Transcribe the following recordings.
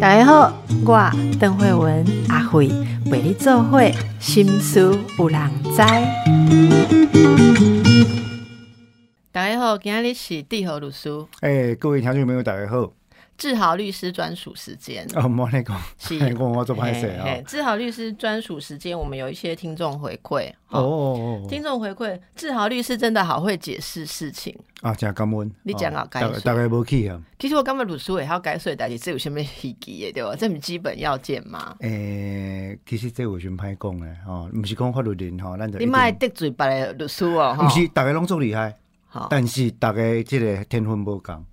大家好，我邓慧文阿慧为你做会心思有人知。大家好，今日是地和律师哎、各位听众朋友，大家好。志豪律师专属时间。哦，莫那讲，是 嘿讲我做歹势啊。志豪律师专属时间，我们有一些听众回馈。哦哦哦听众回馈，志豪律师真的好会解释事情。哦，啊，真感恩。你讲啊哦解释大大概无去啊。其实我感觉律师也要改税代志，这有什么稀奇的对吧？这不是基本要件吗？诶、其实这有先歹讲诶，哦，毋是讲法律人吼，咱就你卖得罪别的律师哦，毋是大家拢做厉害，哈。但是大家即个天分无共。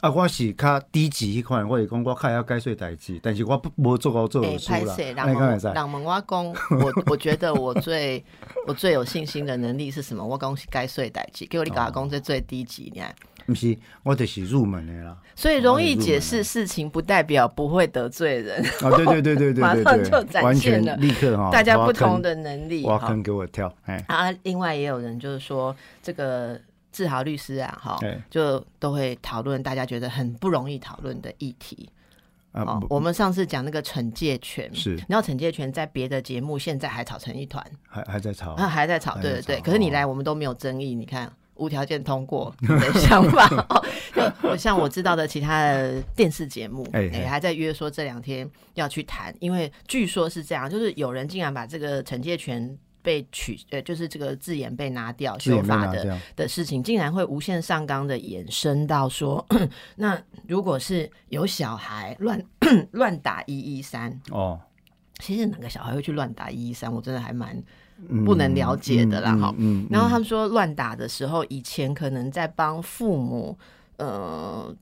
啊，我是较低级迄款，我是讲我较会晓解说代志，但是我不无做到做哎，律师啦。拍摄，人安尼讲会使？问人问我讲，我我觉得我最 我最有信心的能力是什么？我讲是该税代志，给我你讲这最低级，你看，毋是，我就是入门的啦。所以容易哦解释事情，不代表不会得罪人，哦，对对对对对马上就展完现了全立刻哈，大家不同的能力。哈挖坑给我跳，哎，啊，另外也有人就是说，这个志豪律师啊，哈哎，就都会讨论大家觉得很不容易讨论的议题。啊哦，我们上次讲那个惩戒权，是然后惩戒权在别的节目现在还吵成一团，还还在吵，啊，还在吵，对对对。可是你哦来，我们都没有争议，你看无条件通过 你的想法。哦就像我知道的其他的电视节目，哎还在约说这两天要去谈，因为据说是这样，就是有人竟然把这个惩戒权。被取呃，就是这个字眼被拿掉，修法的的事情，竟然会无限上纲的延伸到说，那如果是有小孩乱 乱打一一三，哦，其实哪个小孩会去乱打一一三？我真的还蛮嗯不能了解的啦哈。嗯，嗯。然后他们说乱打的时候，以前可能在帮父母，呃，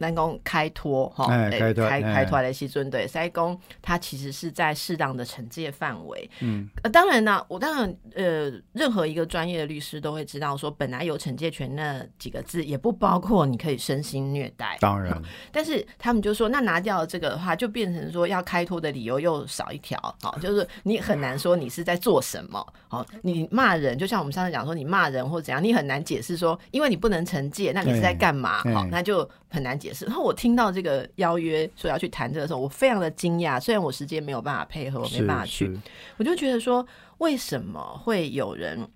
南宫开脱哈，开开脱哎。开脱的西尊对，塞公他其实是在适当的惩戒范围。嗯，呃，当然呢，我当然呃，任何一个专业的律师都会知道说，本来有惩戒权那几个字，也不包括你可以身心虐待。当然，但是他们就说，那拿掉了这个的话，就变成说要开脱的理由又少一条，好，就是你很难说你是在做什么，好，你骂人，就像我们上次讲说，你骂人或怎样，你很难解释说，因为你不能惩戒，那你是在干嘛？哎好，那就很难解释。然后我听到这个邀约说要去谈这个的时候，我非常的惊讶，虽然我时间没有办法配合，我没办法去，我就觉得说，为什么会有人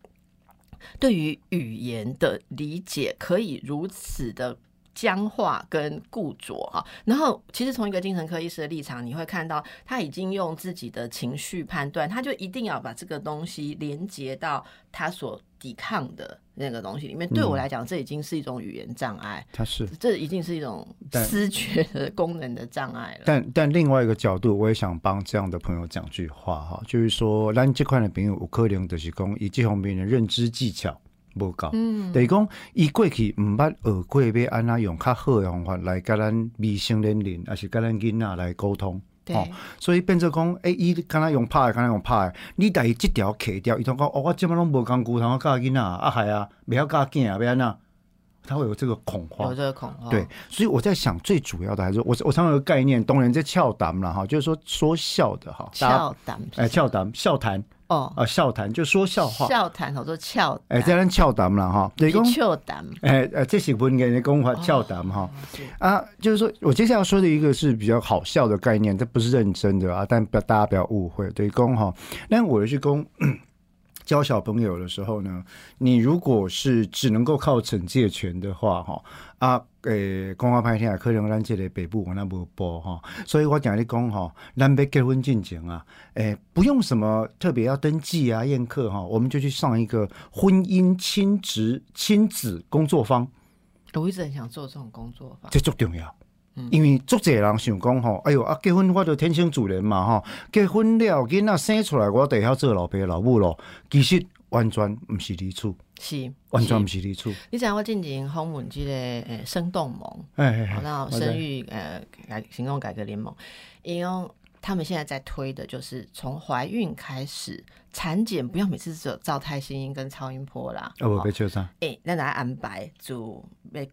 对于语言的理解可以如此的僵化跟固着哈？然后，其实从一个精神科医师的立场，你会看到他已经用自己的情绪判断，他就一定要把这个东西连接到他所抵抗的那个东西里面。对我来讲，这已经是一种语言障碍，他是。这已经是一种但思觉的功能的障碍了。但但另外一个角度，我也想帮这样的朋友讲句话哈，就是说，咱这块的朋友有可能就是讲，以这方面的认知技巧无够，嗯，等于讲，伊过去毋捌学过要安那用较好的方法来甲咱未成年人，还是甲咱囡仔来沟通。对，哦所以变做讲，诶、伊敢若用拍的，敢若用拍的，你但伊即条揢掉，伊通讲，哦，我即摆拢无工具，通我教囡仔，啊系啊，袂晓教囝啊，要安怎？他会有这个恐慌有。这个恐慌。对，所以我在想，最主要的还是我我常常有个概念，当然在俏谈啦哈，就是说说笑的哈，大家俏谈是哎俏谈笑谈哦，啊笑谈就说笑话，笑谈好多俏哎在咱俏谈啦哈，等于讲俏谈。哎呃这是文言的讲法俏谈哈。啊，就是说我接下来要说的一个是比较好笑的概念，这不是认真的啊，但不要大家不要误会。对公哈，那我去公教小朋友的时候呢，你如果是只能够靠惩戒权的话，哈啊，诶，公话拍天啊，可能咱这个北部我那无播哈，所以我讲你讲哈，咱要结婚进前啊，诶，不用什么特别要登记啊、宴客哈，我们就去上一个婚姻亲职亲子工作坊。我一直很想做这种工作坊。这足重要。因为足侪人想讲吼，哎哟啊，结婚我就天生主人嘛吼，结婚了囡仔生出来，我得晓做老爸老母咯。其实完全毋是理处，是，完全毋是。是理处。你知道我进前访问这个诶生动盟，然后生育呃改行动改革联盟，因为他们现在在推的就是从怀孕开始产检，不要每次只有照太心音跟超音波啦。哦，哦我被笑啥？诶，咱来安排就要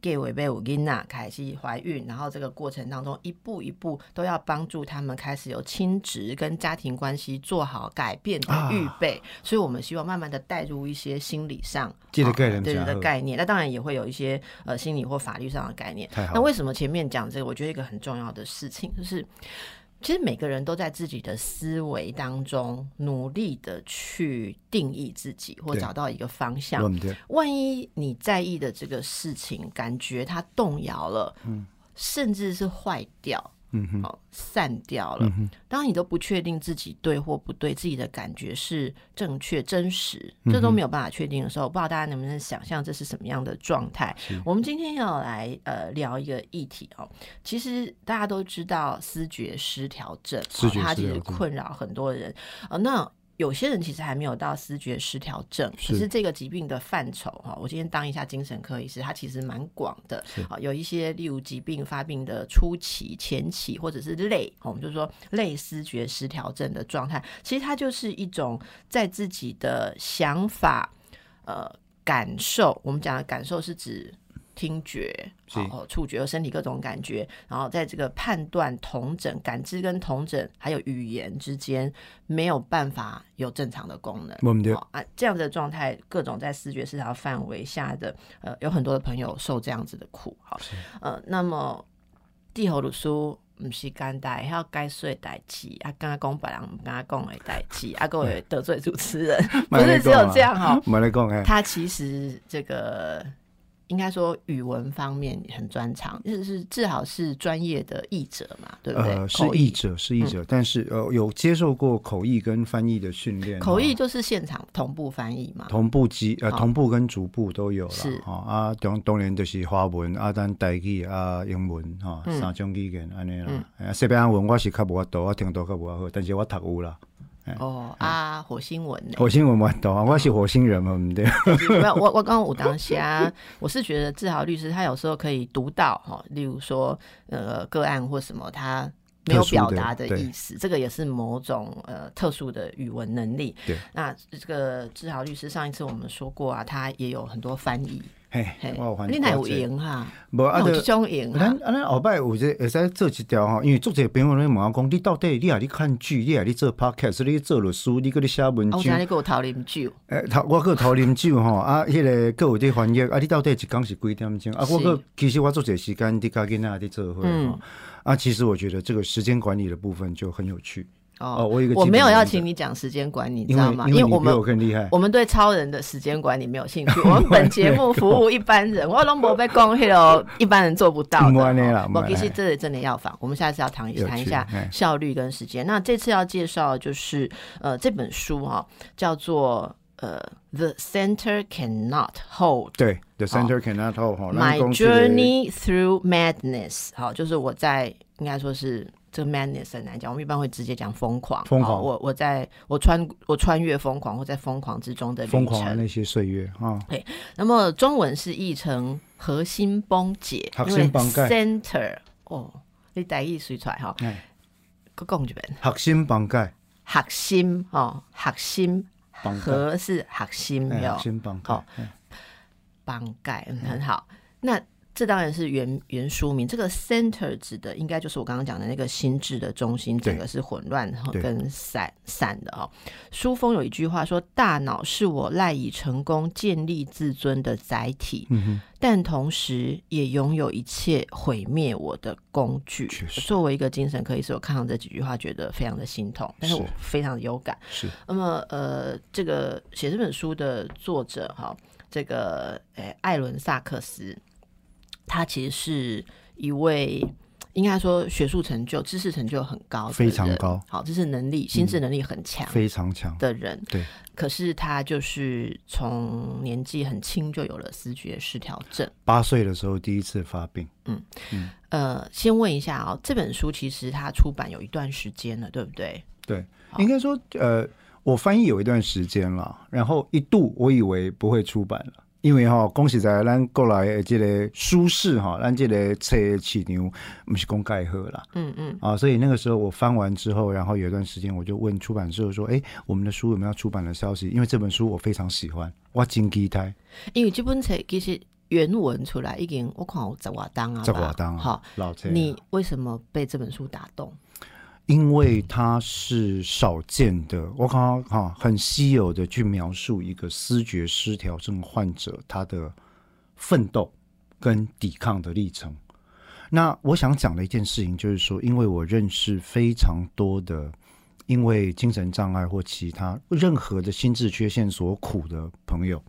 给维贝五金娜开始怀孕，然后这个过程当中一步一步都要帮助他们开始有亲职跟家庭关系做好改变的预备，所以我们希望慢慢的带入一些心理上这个概念对的概念，那当然也会有一些呃心理或法律上的概念。那为什么前面讲这个？我觉得一个很重要的事情就是。其实每个人都在自己的思维当中努力的去定义自己，或找到一个方向。万一你在意的这个事情，感觉它动摇了，嗯，甚至是坏掉，嗯哼，哦，散掉了。当你都不确定自己对或不对，自己的感觉是正确、真实，这都没有办法确定的时候，不知道大家能不能想象这是什么样的状态？我们今天要来呃聊一个议题哦。其实大家都知道思觉失调症，思觉哦它其实困扰很多人。呃，那有些人其实还没有到思觉失调症，是可是这个疾病的范畴哈，我今天当一下精神科医师，它其实蛮广的是。啊，有一些例如疾病发病的初期、前期，或者是类，我们就说类思觉失调症的状态，其实它就是一种在自己的想法、呃感受，我们讲的感受是指。听觉、是。哦、触觉和身体各种感觉，然后在这个判断、同整、感知跟同整，还有语言之间，没有办法有正常的功能。啊，这样的状态，各种在视觉失调范围下的，呃，有很多的朋友受这样子的苦。好，呃，那么地喉鲁书不是简单，还要该说的代志，啊，刚刚讲别人不跟他讲的代志，啊，各位 得罪主持人，不是只有这样哈、我们来讲哎，他其实这个应该说语文方面很专长，就是至少是专业的译者嘛，对不对？呃，是口译者，是译者，但是呃，有接受过口译跟翻译的训练，哦口译就是现场同步翻译嘛。同步机呃同步跟逐步都有了是哈啊，当当然就是华文啊，咱台语啊，英文哈，嗯三种语言安尼啦。啊西班牙文我是较无法度，我听到较无好，但是我读有啦。哦啊，火星文呢？火星文我懂啊，我是火星人嘛，唔对。没有，我我刚刚我当下，我是觉得志豪律师他有时候可以读到哈，例如说呃个案或什么他没有表达的意思，这个也是某种呃特殊的语文能力。对，那这个志豪律师上一次我们说过啊，他也有很多翻译，嘿嘿，我有翻你哪有赢哈？无啊，就有这种赢咱哈？啊，咱后摆有这会使做一条吼，因为作者朋友咧问我讲，你到底你啊，你看剧，你啊，你做 podcast，你做律师，你搁咧写文章我想章，你给我讨啉酒，诶，头我搁头啉酒吼，啊，迄个搁有伫翻译，啊，你到底一工是几点钟？啊，我搁其实我做这时间伫家囡仔伫做伙嗯吼，啊，其实我觉得这个时间管理的部分就很有趣哦哦。我有一个我没有要请你讲时间管理，你知道吗？因为我们我更厉害，我们对超人的时间管理没有兴趣，我们本节目服务一般人，我龙博被讲迄个一般人做不到的。我其实这里真的要访，我们下次要谈一谈一下哎效率跟时间。那这次要介绍的就是呃这本书哈、叫做呃 The Center Cannot Hold。对，The Center Cannot Hold My journey through madness，好，就是我在应该说是这个 madness 很难讲，我们一般会直接讲疯狂。疯狂。好我我在我穿我穿越疯狂，或在疯狂之中的旅疯狂的程。那些岁月啊，那么中文是译成核心崩解，核因为心崩解。center 哦，你台语随出来哈，哎，个讲一遍，核心绑架，核心哦，核心核是核心哎有核心绑架好，帮盖，嗯很好。那这当然是原原书名，这个 center 指的应该就是我刚刚讲的那个心智的中心，整个是混乱和对跟散散的哦。书封有一句话说：“大脑是我赖以成功建立自尊的载体，嗯，但同时也拥有一切毁灭我的工具。”作为一个精神科医师，我看到这几句话，觉得非常的心痛，但是是我非常的有感。是那么呃，这个写这本书的作者哈，这个呃艾伦萨克斯，他其实是一位应该说学术成就、知识成就很高非常高好，知识能力、心智能力很强非常强，的人。对，可是他就是从年纪很轻就有了思觉失调症。八岁的时候第一次发病，嗯呃，先问一下哦，这本书其实它出版有一段时间了，对不对？对，应该说呃，我翻译有一段时间了，然后一度我以为不会出版了。因为哈、恭喜在咱过来的这个舒适哈，咱这个册的市场不是公盖好啦嗯嗯，啊，所以那个时候我翻完之后，然后有一段时间我就问出版社说，哎，我们的书有没有出版的消息？因为这本书我非常喜欢，我真期待。因为这本册其实原文出来，已经我看我十瓦当啊，十瓦当啊，好，老这你为什么被这本书打动？因为它是少见的，我刚刚哈很稀有的去描述一个思觉失调症患者他的奋斗跟抵抗的历程。那我想讲的一件事情就是说，因为我认识非常多的因为精神障碍或其他任何的心智缺陷所苦的朋友，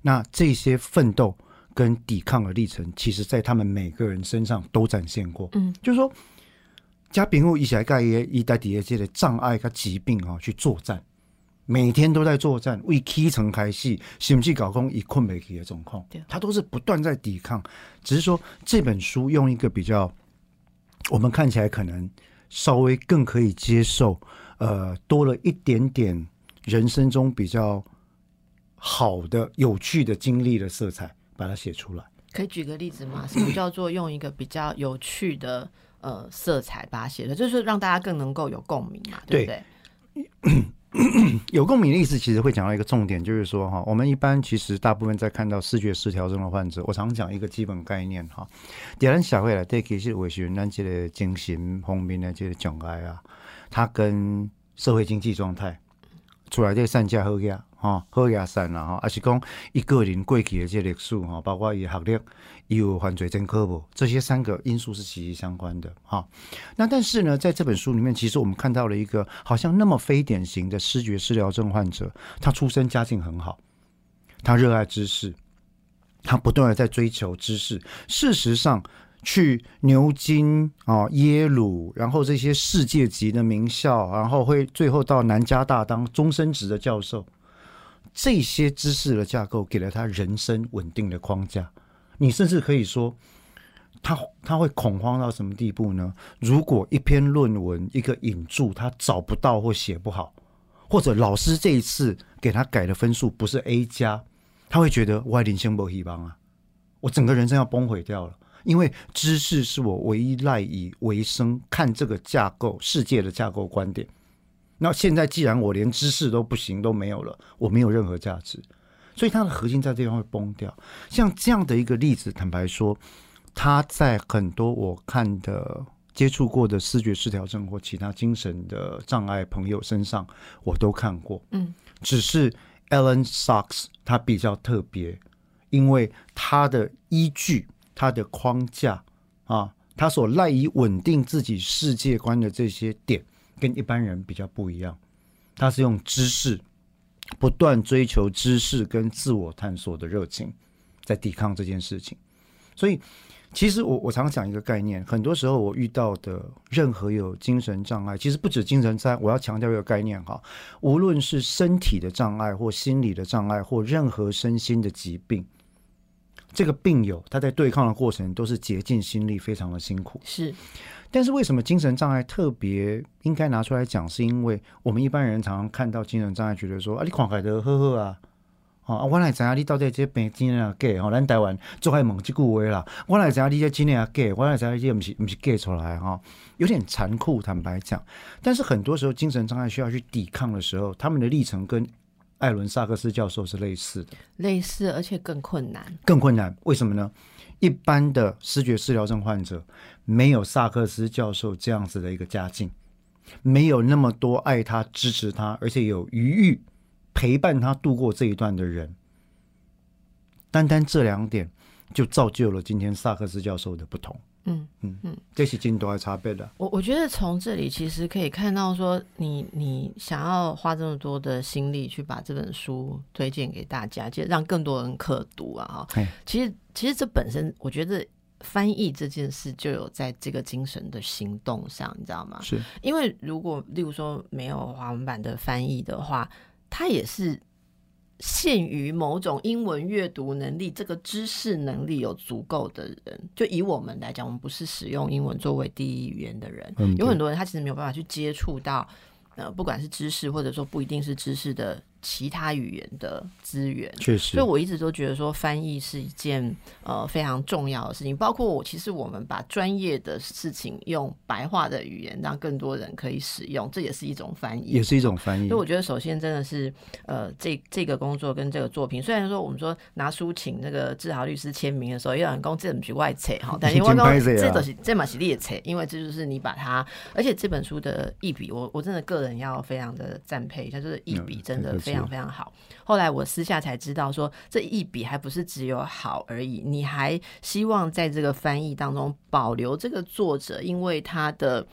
那这些奋斗跟抵抗的历程，其实在他们每个人身上都展现过。嗯，就是说。加平后一起来盖耶一代底下这些障碍跟疾病啊去作战，每天都在作战，为基层开戏，甚至搞空以困没起的状况，他都是不断在抵抗。只是说这本书用一个比较，我们看起来可能稍微更可以接受，呃，多了一点点人生中比较好的、有趣的经历的色彩，把它写出来。可以举个例子吗？什么叫做用一个比较有趣的？呃，色彩把它写的，就是让大家更能够有共鸣嘛，对不对？有共鸣的意思，其实会讲到一个重点，就是说哈，我们一般其实大部分在看到视觉失调症的患者，我常讲一个基本概念哈，点燃小会来对其实我是咱这个精神方面的这个障碍啊，它跟社会经济状态出来这个善加好呀。哈，好亚善啦哈，还是讲一个人过去的这历史哈，包括伊学历、有犯罪前科不，这些三个因素是息息相关的哈。那但是呢，在这本书里面，其实我们看到了一个好像那么非典型的视觉失调症患者，他出身家境很好，他热爱知识，他不断的在追求知识。事实上，去牛津啊、耶鲁，然后这些世界级的名校，然后会最后到南加大当终身职的教授。这些知识的架构给了他人生稳定的框架。你甚至可以说，他他会恐慌到什么地步呢？如果一篇论文一个引注他找不到或写不好，或者老师这一次给他改的分数不是 A 加，他会觉得我人生不希望啊，我整个人生要崩毁掉了。因为知识是我唯一赖以为生、看这个架构世界的架构观点。那现在既然我连知识都不行都没有了，我没有任何价值，所以它的核心在这地方会崩掉。像这样的一个例子，坦白说，他在很多我看的接触过的视觉失调症或其他精神的障碍朋友身上，我都看过。嗯，只是 Alan Sachs 他比较特别，因为他的依据、他的框架啊，他所赖以稳定自己世界观的这些点。跟一般人比较不一样，他是用知识不断追求知识跟自我探索的热情，在抵抗这件事情。所以，其实我我常讲一个概念，很多时候我遇到的任何有精神障碍，其实不止精神障碍，我要强调一个概念哈，无论是身体的障碍或心理的障碍或任何身心的疾病，这个病友他在对抗的过程都是竭尽心力，非常的辛苦。是。但是为什么精神障碍特别应该拿出来讲？是因为我们一般人常常看到精神障碍，觉得说啊，你狂海的呵呵啊，啊，我来知影你到底这病精神啊假？哦，咱台湾做爱问即句话啦，我来知影你这精神啊假？我来知影这不是不是假出来哈？有点残酷，坦白讲。但是很多时候精神障碍需要去抵抗的时候，他们的历程跟艾伦萨克斯教授是类似的，类似而且更困难，更困难。为什么呢？一般的视觉失调症患者没有萨克斯教授这样子的一个家境，没有那么多爱他、支持他，而且有余裕陪伴他度过这一段的人。单单这两点，就造就了今天萨克斯教授的不同。嗯嗯嗯，这是进度还差别的。我我觉得从这里其实可以看到，说你你想要花这么多的心力去把这本书推荐给大家，就让更多人可读啊！哈，其实其实这本身，我觉得翻译这件事就有在这个精神的行动上，你知道吗？是因为如果例如说没有华文版的翻译的话，它也是。限于某种英文阅读能力，这个知识能力有足够的人，就以我们来讲，我们不是使用英文作为第一语言的人，有很多人他其实没有办法去接触到，呃，不管是知识或者说不一定是知识的其他语言的资源。确实所以，我一直都觉得说，翻译是一件呃非常重要的事情。包括我，其实我们把专业的事情用白话的语言，让更多人可以使用，这也是一种翻译，也是一种翻译。所以，我觉得首先真的是呃，这这个工作跟这个作品，虽然说我们说拿书请那个志豪律师签名的时候，有人讲这本是外册哈，但因为讲这都是这嘛是列册，因为这就是你把它，而且这本书的一笔，我我真的个人要非常的赞佩，它就是一笔真的非常非常好。后来我私下才知道，说这一笔还不是只有好而已，你还希望在这个翻译当中保留这个作者，因为他的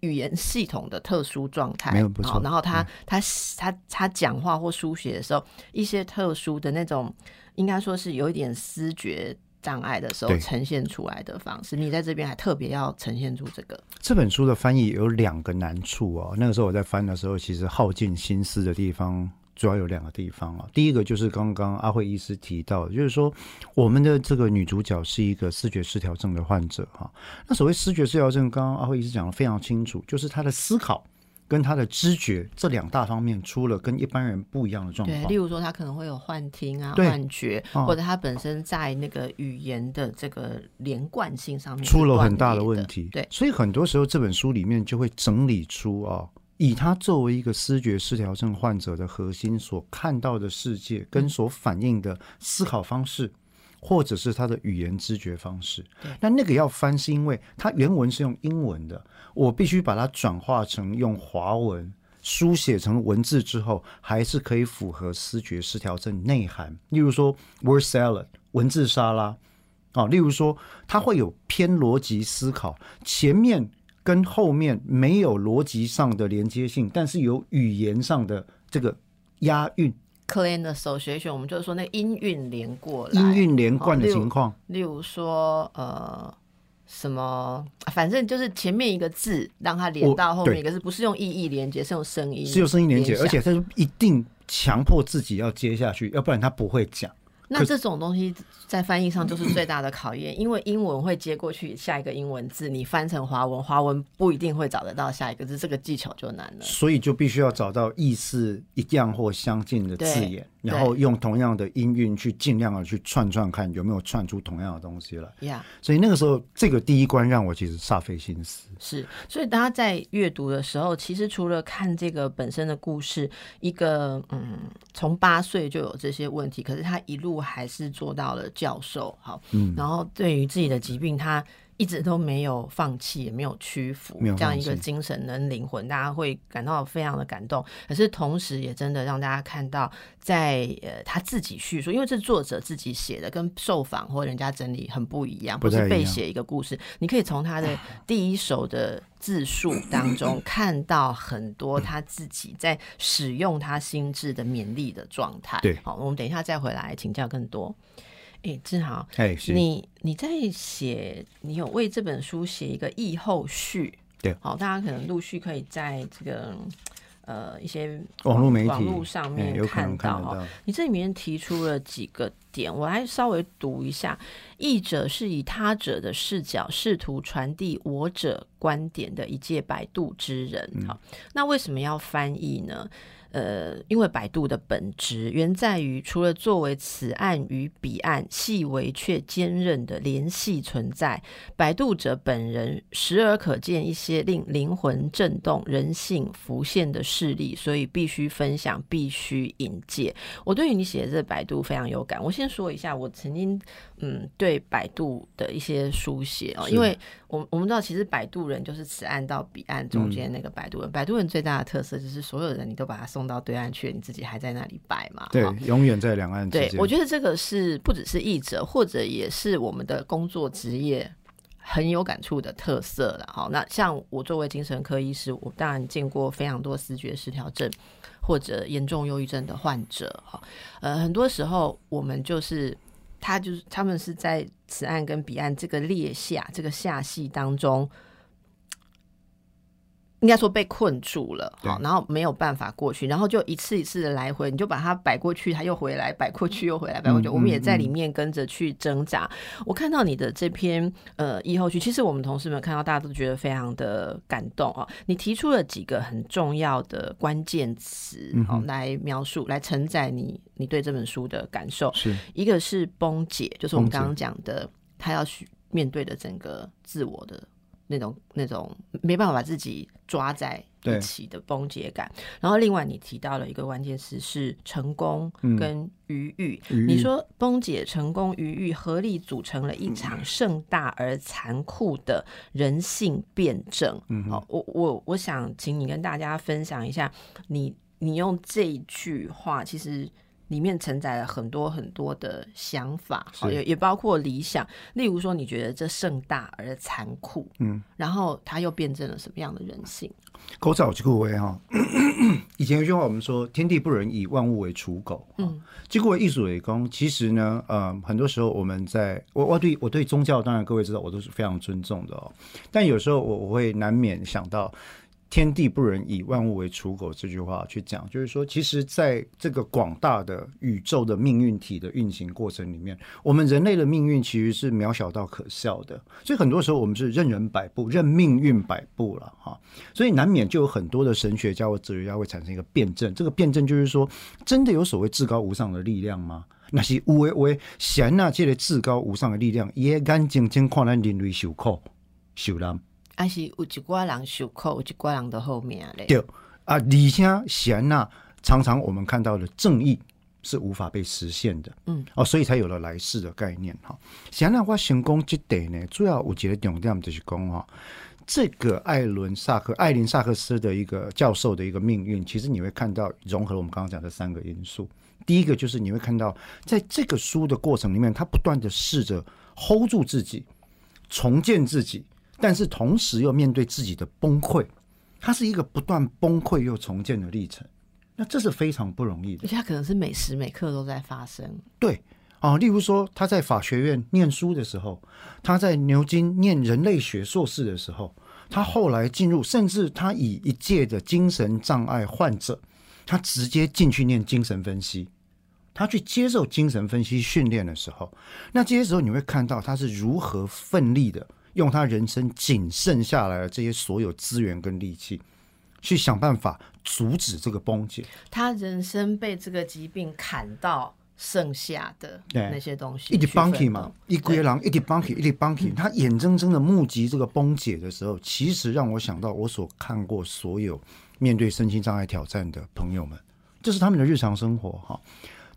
语言系统的特殊状态，没有不错。然后他他他他讲话或书写的时候，一些特殊的那种，应该说是有一点思觉障碍的时候呈现出来的方式。你在这边还特别要呈现出这个。这本书的翻译有两个难处哦。那个时候我在翻的时候，其实耗尽心思的地方。主要有两个地方啊，第一个就是刚刚阿慧医师提到，就是说我们的这个女主角是一个视觉失调症的患者哈。那所谓视觉失调症，刚刚阿慧医师讲的非常清楚，就是她的思考跟她的知觉这两大方面出了跟一般人不一样的状况。例如说，她可能会有幻听啊、幻觉，或者她本身在那个语言的这个连贯性上面出了很大的问题。对，所以很多时候这本书里面就会整理出啊。以他作为一个视觉失调症患者的核心所看到的世界，跟所反映的思考方式，或者是他的语言知觉方式，那那个要翻，是因为他原文是用英文的，我必须把它转化成用华文书写成文字之后，还是可以符合视觉失调症内涵。例如说，word salad 文字沙拉啊，例如说，它会有偏逻辑思考，前面。跟后面没有逻辑上的连接性，但是有语言上的这个押韵。Clean 的手学选，我们就是说那音韵连过来，音韵连贯的情况。例如说，呃，什么，反正就是前面一个字让它连到后面一个字，不是用意义连接，是用声音，是用声音连接，而且它就一定强迫自己要接下去，要不然他不会讲。那这种东西在翻译上就是最大的考验，因为英文会接过去下一个英文字，你翻成华文，华文不一定会找得到下一个字，这个技巧就难了。所以就必须要找到意思一样或相近的字眼。然后用同样的音韵去尽量的去串串看有没有串出同样的东西来。呀，所以那个时候这个第一关让我其实煞费心思。是，所以大家在阅读的时候，其实除了看这个本身的故事，一个嗯，从八岁就有这些问题，可是他一路还是做到了教授。好，嗯，然后对于自己的疾病，他。一直都没有放弃，也没有屈服，这样一个精神跟灵魂，大家会感到非常的感动。可是同时，也真的让大家看到，在呃他自己叙述，因为这是作者自己写的，跟受访或人家整理很不一样，不是被写一个故事。你可以从他的 第一手的自述当中看到很多他自己在使用他心智的勉励的状态。对，好，我们等一下再回来请教更多。哎，志豪，哎，你你在写，你有为这本书写一个译后序，对，好，大家可能陆续可以在这个呃一些网络媒体网络上面看到哈。你这里面提出了几个点，我来稍微读一下。译者是以他者的视角，试图传递我者观点的一介摆渡之人。好，那为什么要翻译呢？呃，因为百度的本质原在于，除了作为此案与彼岸细微却坚韧的联系存在，百度者本人时而可见一些令灵魂震动、人性浮现的事例，所以必须分享，必须引介。我对于你写的这百度非常有感。我先说一下，我曾经嗯对百度的一些书写哦，因为我我们知道，其实摆渡人就是此岸到彼岸中间那个摆渡人。摆渡人最大的特色就是所有人你都把他送。到对岸去，你自己还在那里摆嘛？对，永远在两岸之间。对，我觉得这个是不只是译者，或者也是我们的工作职业很有感触的特色了。好，那像我作为精神科医师，我当然见过非常多思觉失调症或者严重忧郁症的患者。哈，呃，很多时候我们就是他就是他们是在此岸跟彼岸这个列下这个下系当中。应该说被困住了，好，然后没有办法过去，然后就一次一次的来回，你就把它摆过去，它又回来，摆过去又回来，摆过去，嗯我们也在嗯里面跟着去挣扎。我看到你的这篇呃译后序，其实我们同事们看到，大家都觉得非常的感动哦。你提出了几个很重要的关键词，来描述，来承载你你对这本书的感受。是一个是崩解，就是我们刚刚讲的，他要去面对的整个自我的那种那种没办法把自己抓在一起的崩解感。然后另外你提到了一个关键词是成功嗯跟余裕，余裕你说崩解、成功、余裕合力组成了一场盛大而残酷的人性辩证。我我我想请你跟大家分享一下，你你用这一句话，其实里面承载了很多很多的想法，好也也包括理想。例如说，你觉得这盛大而残酷，嗯，然后它又辩证了什么样的人性？狗早这个为哈，以前有句话我们说“天地不仁，以万物为刍狗”。嗯，这个艺术为公，其实呢，呃，很多时候我们在我我对我对宗教，当然各位知道，我都是非常尊重的哦。但有时候我我会难免想到。天地不仁，以万物为刍狗。这句话去讲，就是说，其实在这个广大的宇宙的命运体的运行过程里面，我们人类的命运其实是渺小到可笑的。所以很多时候我们是任人摆布，任命运摆布了哈。所以难免就有很多的神学家或哲学家会产生一个辩证。这个辩证就是说，真的有所谓至高无上的力量吗？那是有诶为显那这个至高无上的力量，也眼睛睛看咱人类受苦受难。还是有一寡人受苦，有一寡人的后面嘞。对啊，而且显那常常我们看到的正义是无法被实现的，嗯，哦，所以才有了来世的概念哈。显那我成功这点呢，主要有一个重点就是讲哈，这个艾伦萨克艾琳萨克斯的一个教授的一个命运，其实你会看到融合了我们刚刚讲的三个因素。第一个就是你会看到，在这个书的过程里面，他不断的试着 hold 住自己，重建自己，但是同时又面对自己的崩溃。它是一个不断崩溃又重建的历程，那这是非常不容易的而。且它可能是每时每刻都在发生。对啊，例如说他在法学院念书的时候，他在牛津念人类学硕士的时候，他后来进入，甚至他以一届的精神障碍患者，他直接进去念精神分析，他去接受精神分析训练的时候，那这些时候你会看到他是如何奋力的用他人生仅剩下来的这些所有资源跟力气，去想办法阻止这个崩解。他人生被这个疾病砍到剩下的对那些东西，一直去奋 bunky 斗嘛，一龟狼一滴 bunky 一滴 bunky，他眼睁睁的目击这个崩解的时候，其实让我想到我所看过所有面对身心障碍挑战的朋友们，这是他们的日常生活哈。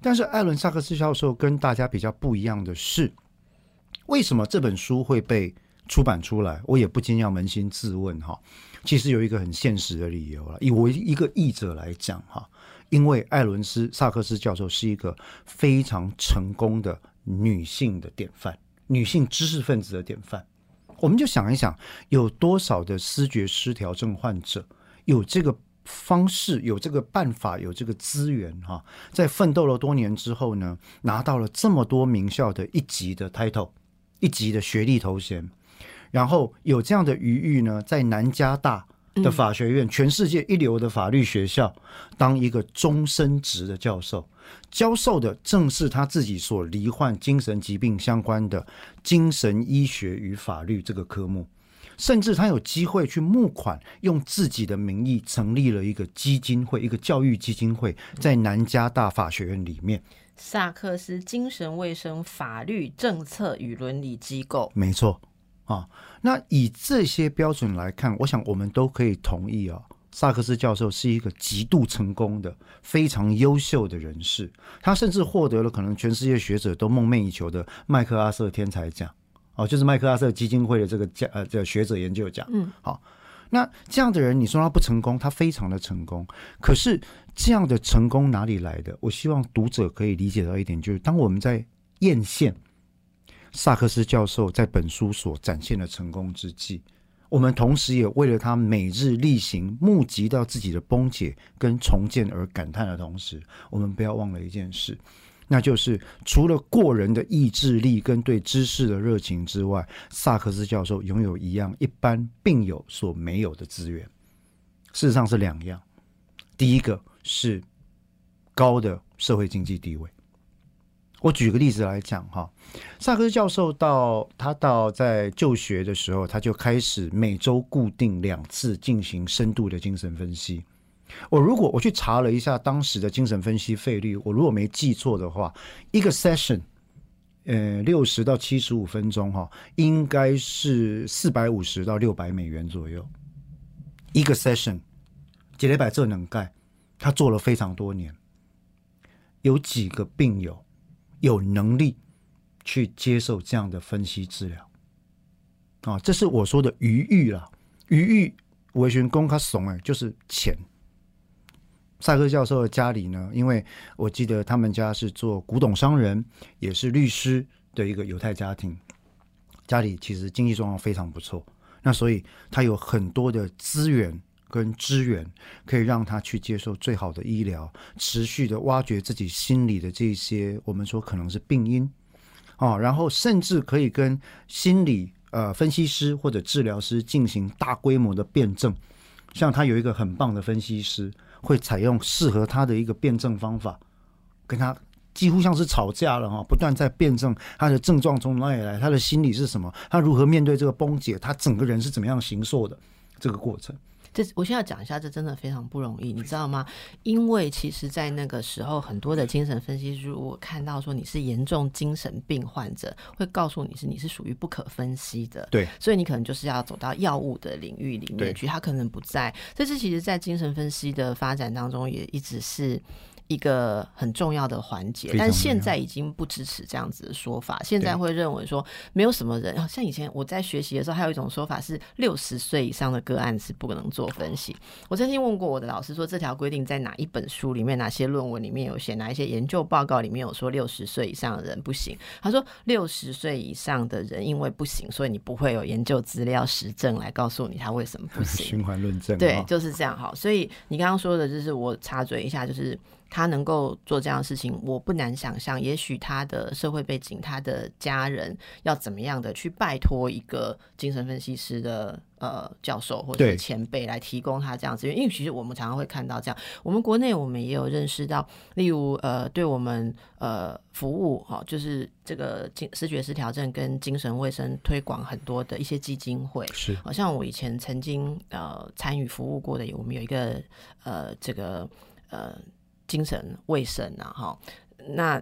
但是艾伦萨克斯教授跟大家比较不一样的是，为什么这本书会被出版出来？我也不禁要扪心自问哈。其实有一个很现实的理由了，以我一个译者来讲哈，因为艾伦斯萨克斯教授是一个非常成功的女性的典范，女性知识分子的典范。我们就想一想，有多少的思觉失调症患者有这个方式、有这个办法、有这个资源哈，在奋斗了多年之后呢，拿到了这么多名校的一级的 title、一级的学历头衔，然后有这样的余裕呢，在南加大的法学院，全世界一流的法律学校，当一个终身职的教授，教授的正是他自己所罹患精神疾病相关的精神医学与法律这个科目。甚至他有机会去募款，用自己的名义成立了一个基金会，一个教育基金会，在南加大法学院里面。萨克斯精神卫生法律政策与伦理机构，没错啊。那以这些标准来看，我想我们都可以同意啊。萨克斯教授是一个极度成功的、非常优秀的人士，他甚至获得了可能全世界学者都梦寐以求的麦克阿瑟天才奖，哦，就是麦克阿瑟基金会的这个奖呃这个学者研究奖。嗯，好，那这样的人，你说他不成功，他非常的成功。可是这样的成功哪里来的？我希望读者可以理解到一点，就是当我们在艳羡萨克斯教授在本书所展现的成功之际，我们同时也为了他每日例行募集到自己的崩解跟重建而感叹的同时，我们不要忘了一件事。那就是除了过人的意志力跟对知识的热情之外，萨克斯教授拥有一样一般病友所没有的资源，事实上是两样。第一个是高的社会经济地位。我举个例子来讲哈，萨克斯教授到他到在就学的时候，他就开始每周固定两次进行深度的精神分析。我如果我去查了一下当时的精神分析费率，我如果没记错的话，一个 session，呃，六十到七十五分钟哈，应该是四百五十到六百美元左右一个 session。杰雷百这能盖，他做了非常多年，有几个病友有能力去接受这样的分析治疗啊？这是我说的余裕了，余裕维权公他怂哎，就是钱。赛克教授的家里呢，因为我记得他们家是做古董商人，也是律师的一个犹太家庭，家里其实经济状况非常不错，那所以他有很多的资源。跟资源可以让他去接受最好的医疗，持续的挖掘自己心里的这些我们说可能是病因啊，然后甚至可以跟心理呃分析师或者治疗师进行大规模的辩证。像他有一个很棒的分析师，会采用适合他的一个辩证方法，跟他几乎像是吵架了哈，不断在辩证他的症状从哪里来，他的心理是什么，他如何面对这个崩解，他整个人是怎么样形塑的这个过程。这我现在讲一下，这真的非常不容易，你知道吗？因为其实，在那个时候，很多的精神分析师如果看到说你是严重精神病患者，会告诉你是你是属于不可分析的，对，所以你可能就是要走到药物的领域里面去，他可能不在。这是其实，在精神分析的发展当中，也一直是。一个很重要的环节，但现在已经不支持这样子的说法。现在会认为说，没有什么人像以前我在学习的时候，还有一种说法是六十岁以上的个案是不能做分析。我曾经问过我的老师说，这条规定在哪一本书里面、哪些论文里面有写？哪一些研究报告里面有说六十岁以上的人不行？他说，六十岁以上的人因为不行，所以你不会有研究资料实证来告诉你他为什么不行。循环论证，对，就是这样。好，所以你刚刚说的就是我插嘴一下，就是。他能够做这样的事情，我不难想象。也许他的社会背景，他的家人要怎么样的去拜托一个精神分析师的呃教授或者前辈来提供他这样子。因为其实我们常常会看到这样，我们国内我们也有认识到，例如呃，对我们呃服务哈，就是这个精视觉失调症跟精神卫生推广很多的一些基金会，是好像我以前曾经呃参与服务过的，我们有一个呃这个呃。精神卫生啊，哈，那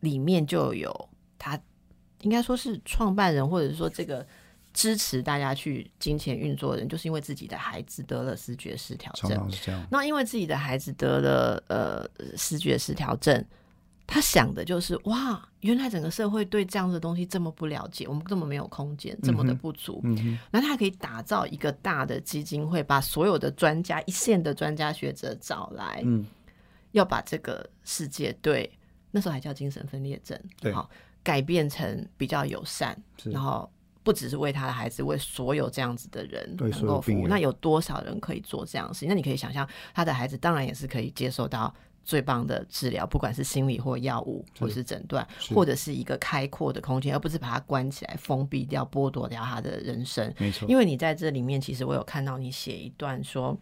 里面就有他，应该说是创办人，或者是说这个支持大家去金钱运作的人，就是因为自己的孩子得了视觉失调症。那因为自己的孩子得了呃视觉失调症，他想的就是哇，原来整个社会对这样的东西这么不了解，我们这么没有空间，这么的不足。嗯那他可以打造一个大的基金会，把所有的专家、一线的专家学者找来。嗯。要把这个世界对那时候还叫精神分裂症，好改变成比较友善，然后不只是为他的孩子，为所有这样子的人能够服务。那有多少人可以做这样的事情？那你可以想象，他的孩子当然也是可以接受到最棒的治疗，不管是心理或药物，或是诊断，或者是一个开阔的空间，而不是把他关起来、封闭掉、剥夺掉他的人生。没错，因为你在这里面，其实我有看到你写一段说。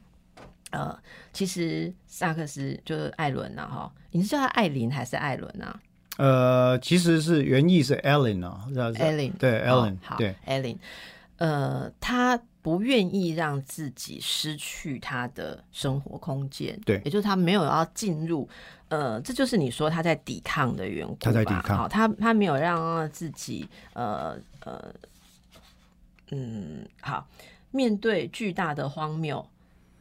呃，其实萨克斯就是艾伦呐，哈，你是叫他艾琳还是艾伦啊？呃，其实是原意是 Ellen 啊，Ellen 对 Ellen 好对 Ellen，呃，他不愿意让自己失去他的生活空间，对，也就是他没有要进入，呃，这就是你说他在抵抗的缘故，他在抵抗，好，他他没有让自己，呃呃，嗯，好，面对巨大的荒谬。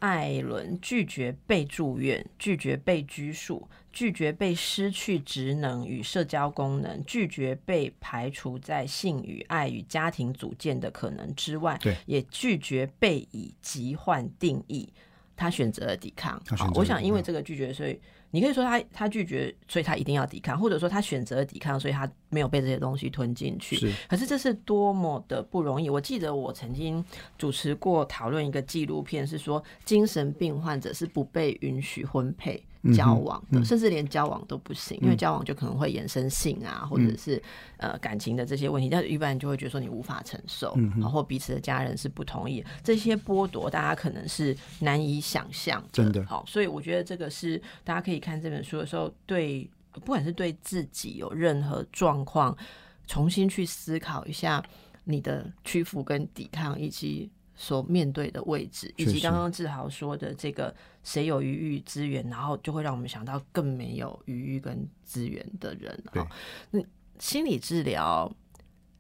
艾伦拒绝被住院，拒绝被拘束，拒绝被失去职能与社交功能，拒绝被排除在性与爱与家庭组建的可能之外，也拒绝被以疾患定义。他选择了抵抗。好，我想因为这个拒绝，所以你可以说他他拒绝，所以他一定要抵抗，或者说他选择抵抗，所以他没有被这些东西吞进去。是，可是这是多么的不容易。我记得我曾经主持过讨论一个纪录片，是说精神病患者是不被允许婚配。交往的，甚至连交往都不行，因为交往就可能会延伸性啊，或者是呃感情的这些问题，但一般人就会觉得说你无法承受，然后彼此的家人是不同意，这些剥夺大家可能是难以想象，真的。好，所以我觉得这个是大家可以看这本书的时候，对不管是对自己有任何状况，重新去思考一下你的屈服跟抵抗，以及。所面对的位置，以及刚刚志豪说的这个谁有余裕资源，然后就会让我们想到更没有余裕跟资源的人哈。那心理治疗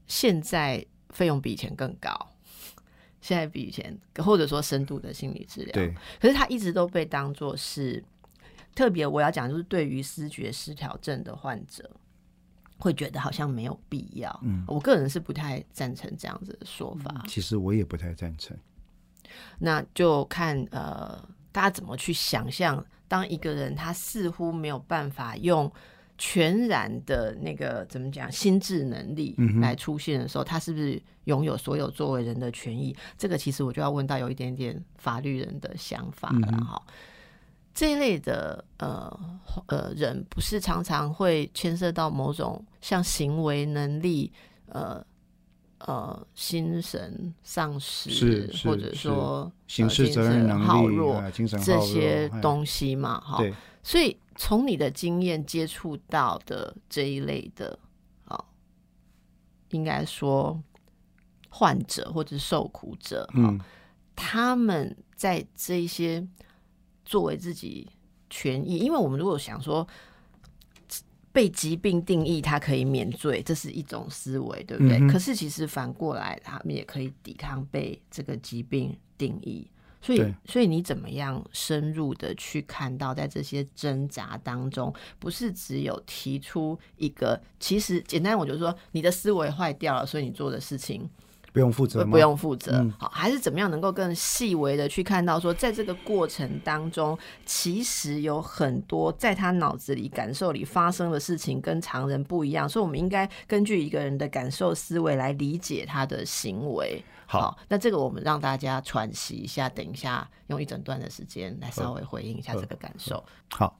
现在费用比以前更高，现在比以前或者说深度的心理治疗，对，可是它一直都被当做是特别。我要讲就是对于思觉失调症的患者。会觉得好像没有必要，嗯，我个人是不太赞成这样子的说法。其实我也不太赞成。那就看呃，大家怎么去想象，当一个人他似乎没有办法用全然的那个怎么讲心智能力来出现的时候，他是不是拥有所有作为人的权益？这个其实我就要问到有一点点法律人的想法了哈。这一类的呃呃人，不是常常会牵涉到某种像行为能力呃呃心神丧失，或者说刑事责任能力、精神这些东西嘛？哈，所以从你的经验接触到的这一类的啊，应该说患者或者受苦者，嗯，他们在这些。作为自己权益，因为我们如果想说被疾病定义，它可以免罪，这是一种思维，对不对？可是其实反过来，他们也可以抵抗被这个疾病定义。所以，所以你怎么样深入的去看到，在这些挣扎当中，不是只有提出一个，其实简单，我就说你的思维坏掉了，所以你做的事情。不用负责，不用负责。好，还是怎么样能够更细微的去看到，说在这个过程当中，其实有很多在他脑子里、感受里发生的事情跟常人不一样，所以我们应该根据一个人的感受思维来理解他的行为。好，那这个我们让大家喘息一下，等一下用一整段的时间来稍微回应一下这个感受。好，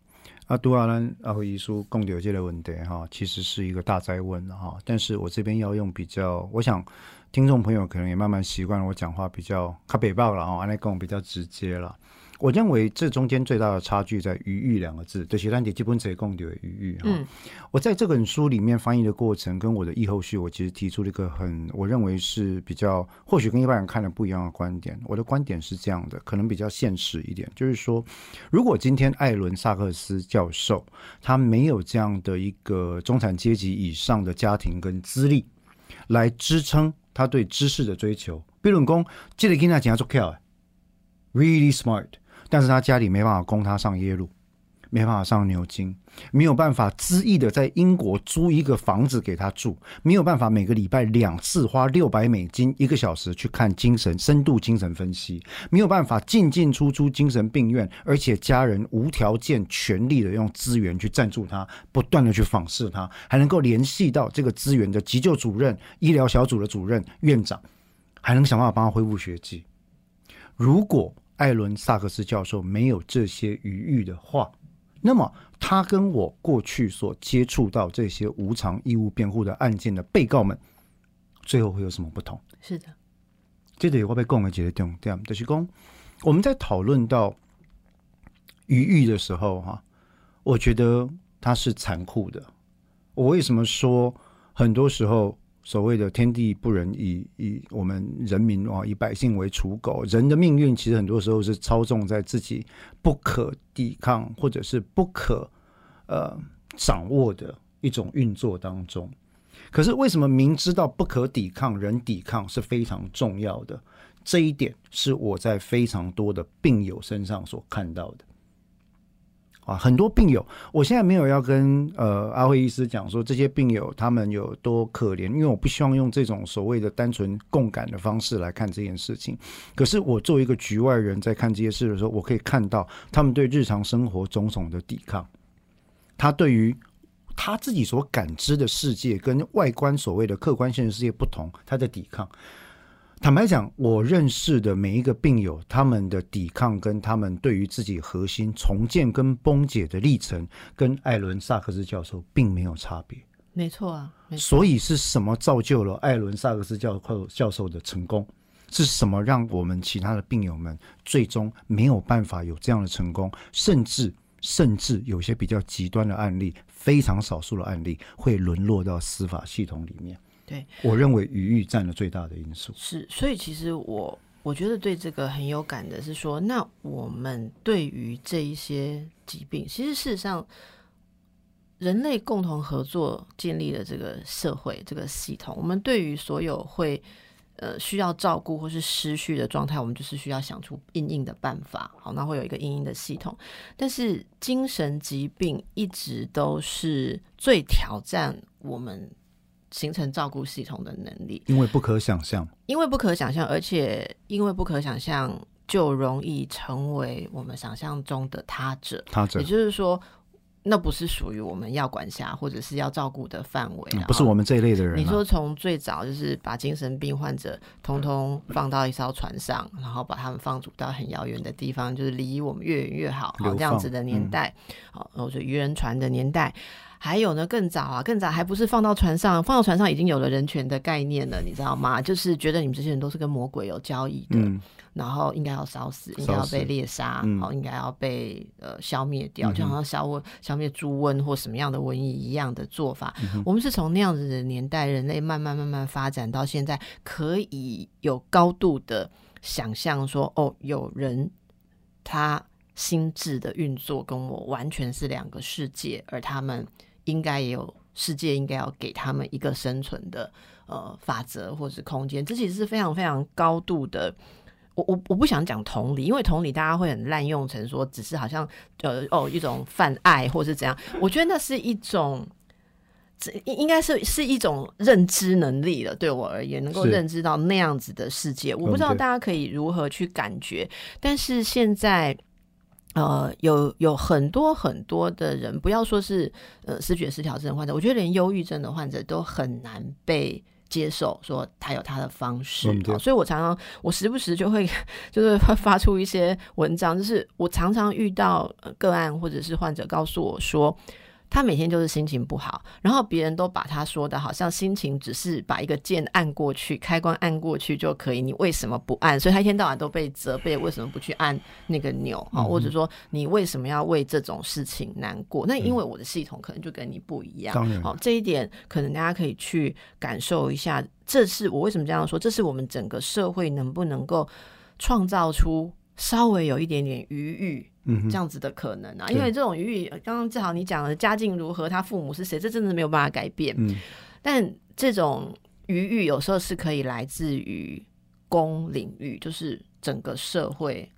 阿杜阿兰阿和遗书共有这类问题哈，其实是一个大灾问哈，但是我这边要用比较，我想。听众朋友可能也慢慢习惯了我讲话比较卡北爆了哦，安内贡比较直接了。我认为这中间最大的差距在“余裕”两个字，对，写单体基本只共有余裕哈。我在这本书里面翻译的过程，跟我的译后序，我其实提出了一个很，我认为是比较，或许跟一般人看的不一样的观点。我的观点是这样的，可能比较现实一点，就是说，如果今天艾伦·萨克斯教授他没有这样的一个中产阶级以上的家庭跟资历来支撑。他对知识的追求，比如讲，这个囡仔怎样做巧，really smart，但是他家里没办法供他上耶鲁。没办法上牛津，没有办法恣意的在英国租一个房子给他住，没有办法每个礼拜两次花六百美金一个小时去看精神深度精神分析，没有办法进进出出精神病院，而且家人无条件全力的用资源去赞助他，不断的去访视他，还能够联系到这个资源的急救主任、医疗小组的主任、院长，还能想办法帮他恢复学籍。如果艾伦萨克斯教授没有这些余裕的话，那么，他跟我过去所接触到这些无偿义务辩护的案件的被告们，最后会有什么不同？是的，这里我被讲的决定，这样就是讲，我们在讨论到余狱的时候，哈，我觉得它是残酷的。我为什么说很多时候？所谓的天地不仁，以以我们人民啊，以百姓为刍狗。人的命运其实很多时候是操纵在自己不可抵抗或者是不可呃掌握的一种运作当中。可是为什么明知道不可抵抗，人抵抗是非常重要的？这一点是我在非常多的病友身上所看到的。啊，很多病友，我现在没有要跟呃阿辉医师讲说这些病友他们有多可怜，因为我不希望用这种所谓的单纯共感的方式来看这件事情。可是我作为一个局外人在看这些事的时候，我可以看到他们对日常生活种种的抵抗。他对于他自己所感知的世界跟外观所谓的客观现实世界不同，他在抵抗。坦白讲，我认识的每一个病友，他们的抵抗跟他们对于自己核心重建跟崩解的历程，跟艾伦萨克斯教授并没有差别。没错啊，没错所以是什么造就了艾伦萨克斯教授教授的成功？是什么让我们其他的病友们最终没有办法有这样的成功？甚至甚至有些比较极端的案例，非常少数的案例会沦落到司法系统里面。对，我认为余裕占了最大的因素。是，所以其实我我觉得对这个很有感的是说，那我们对于这一些疾病，其实事实上，人类共同合作建立了这个社会这个系统，我们对于所有会呃需要照顾或是失去的状态，我们就是需要想出应应的办法。好，那会有一个应应的系统，但是精神疾病一直都是最挑战我们形成照顾系统的能力。因为不可想象，因为不可想象，而且因为不可想象，就容易成为我们想象中的他者。他者也就是说，那不是属于我们要管辖或者是要照顾的范围不是我们这一类的人、啊。你说从最早就是把精神病患者通通放到一艘船上，然后把他们放逐到很遥远的地方，就是离我们越远越好，好这样子的年代，好，或者渔人船的年代。还有呢，更早啊，更早还不是放到船上，放到船上已经有了人权的概念了，你知道吗？就是觉得你们这些人都是跟魔鬼有交易的，嗯，然后应该要烧死，应该要被猎杀，嗯好、应该要被呃消灭掉，嗯就好像消瘟、消灭猪瘟或什么样的瘟疫一样的做法。嗯我们是从那样子的年代，人类慢慢慢慢发展到现在，可以有高度的想象说，哦，有人他心智的运作跟我完全是两个世界，而他们应该也有世界应该要给他们一个生存的呃法则或是空间，这其实是非常非常高度的。我我我不想讲同理，因为同理大家会很滥用成说，只是好像呃哦一种泛爱或是怎样，我觉得那是一种。这应应该是是一种认知能力了，对我而言，能够认知到那样子的世界。我不知道大家可以如何去感觉，但是现在。呃，有有很多很多的人，不要说是呃视觉失调症患者，我觉得连忧郁症的患者都很难被接受，说他有他的方式、所以我常常我时不时就会 就是会发出一些文章，就是我常常遇到呃个案或者是患者告诉我说。他每天就是心情不好，然后别人都把他说的好像心情只是把一个键按过去，开关按过去就可以，你为什么不按？所以他一天到晚都被责备，为什么不去按那个钮啊？或者说你为什么要为这种事情难过？那因为我的系统可能就跟你不一样。好，这一点可能大家可以去感受一下。这是我为什么这样说？这是我们整个社会能不能够创造出稍微有一点点余裕。嗯哼，这样子的可能啊，对因为这种刚刚正好你讲的家境如何，他父母是谁，这真的没有办法改变。嗯，但这种余欲有时候是可以来自于公领域，就是整个社会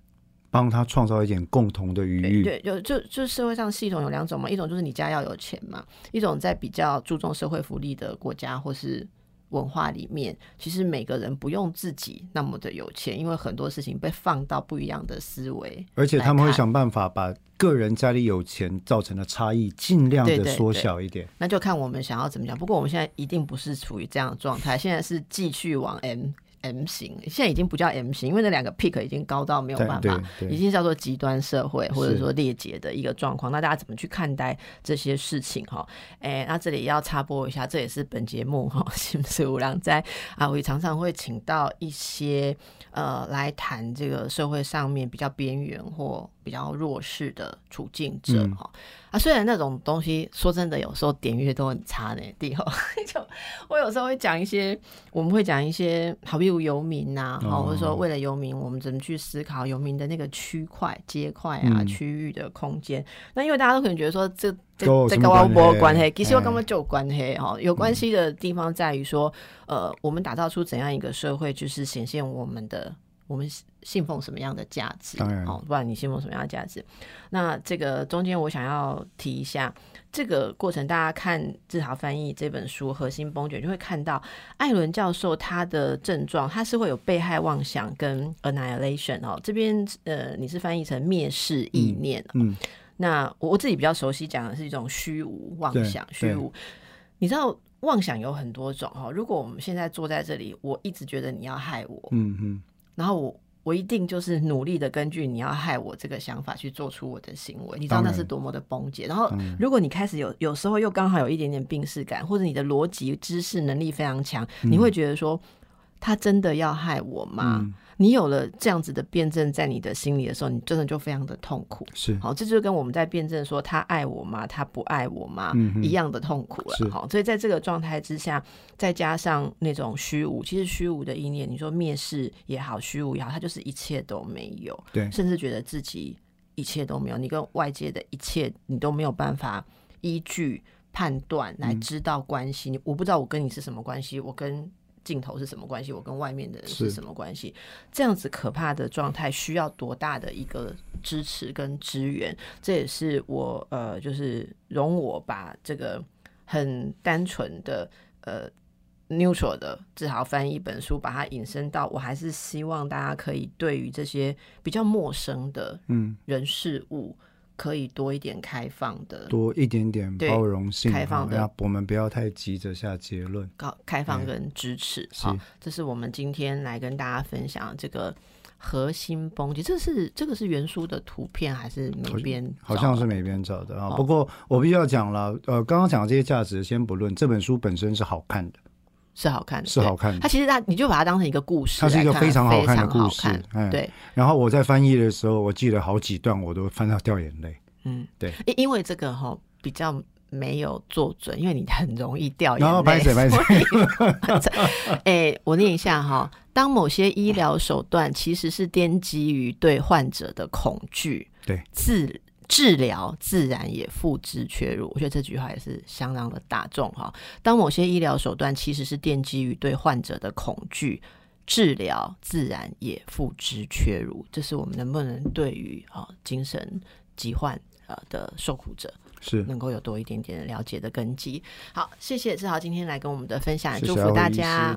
帮他创造一点共同的余裕。对，就就就社会上系统有两种嘛，一种就是你家要有钱嘛，一种在比较注重社会福利的国家或是文化里面，其实每个人不用自己那么的有钱，因为很多事情被放到不一样的思维，而且他们会想办法把个人家里有钱造成的差异尽量的缩小一点。那就看我们想要怎么讲。不过我们现在一定不是处于这样的状态，现在是继续往 M M 型，现在已经不叫 M 型，因为那两个 peak 已经高到没有办法，已对，经叫做极端社会或者是说裂解的一个状况。那大家怎么去看待这些事情？哈，哎，那这里要插播一下，这也是本节目哈，新事五郎在啊，我也常常会请到一些呃来谈这个社会上面比较边缘或比较弱势的处境者嗯哈。啊，虽然那种东西说真的，有时候点阅都很差呢。第后 就我有时候会讲一些，我们会讲一些，好比如游民呐、哈、哦或者说为了游民，我们怎么去思考游民的那个区块、街块啊、嗯区域的空间。那因为大家都可能觉得说这。这跟我有这跟我什么关系没关系，其实我哎根本就有关系哈。有关系的地方在于说，呃，我们打造出怎样一个社会，就是显现我们的我们信奉什么样的价值，当然哦，不然你信奉什么样的价值？那这个中间我想要提一下，这个过程大家看《自豪翻译》这本书《核心崩卷》，就会看到艾伦教授他的症状，他是会有被害妄想跟 annihilation 哦。这边呃，你是翻译成蔑视意念，嗯，那我我自己比较熟悉讲的是一种虚无妄想，对虚无。你知道妄想有很多种哈。如果我们现在坐在这里，我一直觉得你要害我，嗯嗯，然后我我一定就是努力的根据你要害我这个想法去做出我的行为，你知道那是多么的崩解。然后嗯如果你开始有有时候又刚好有一点点病视感，或者你的逻辑知识能力非常强，嗯你会觉得说他真的要害我吗？嗯你有了这样子的辩证在你的心里的时候，你真的就非常的痛苦。是好，这就跟我们在辩证说他爱我吗？他不爱我吗？嗯一样的痛苦是了。好，所以在这个状态之下，再加上那种虚无，其实虚无的意念，你说蔑视也好，虚无也好，它就是一切都没有，对甚至觉得自己一切都没有，你跟外界的一切你都没有办法依据判断来知道关系。你我不知道我跟你是什么关系，我跟。镜头是什么关系？我跟外面的人是是什么关系？这样子可怕的状态需要多大的一个支持跟支援？这也是我呃，就是容我把这个很单纯的呃 neutral 的至少翻译一本书，把它引申到，我还是希望大家可以对于这些比较陌生的嗯，人事物，可以多一点开放的。多一点点包容性，开放的啊我们不要太急着下结论。高开放跟支持，是好，这是我们今天来跟大家分享这个核心崩解。这是这个是原书的图片还是美编？好像是美编找的啊，哦不过我必须要讲了，呃，刚刚讲的这些价值先不论，这本书本身是好看的，是好看的，是好看的它其实它你就把它当成一个故事它是一个非常好看的故事对，然后我在翻译的时候，我记得好几段我都翻到掉眼泪。嗯，对，因因为这个哈比较没有做准，因为你很容易掉然后眼泪。拍谁拍谁，哎、我念一下哈。当某些医疗手段其实是奠基于对患者的恐惧，对治治疗自然也付之阙如。我觉得这句话也是相当的大众哈。当某些医疗手段其实是奠基于对患者的恐惧，治疗自然也付之阙如。这是我们能不能对于啊、精神疾患呃的受苦者是能够有多一点点的了解的根基。好，谢谢志豪今天来跟我们的分享。祝福大家。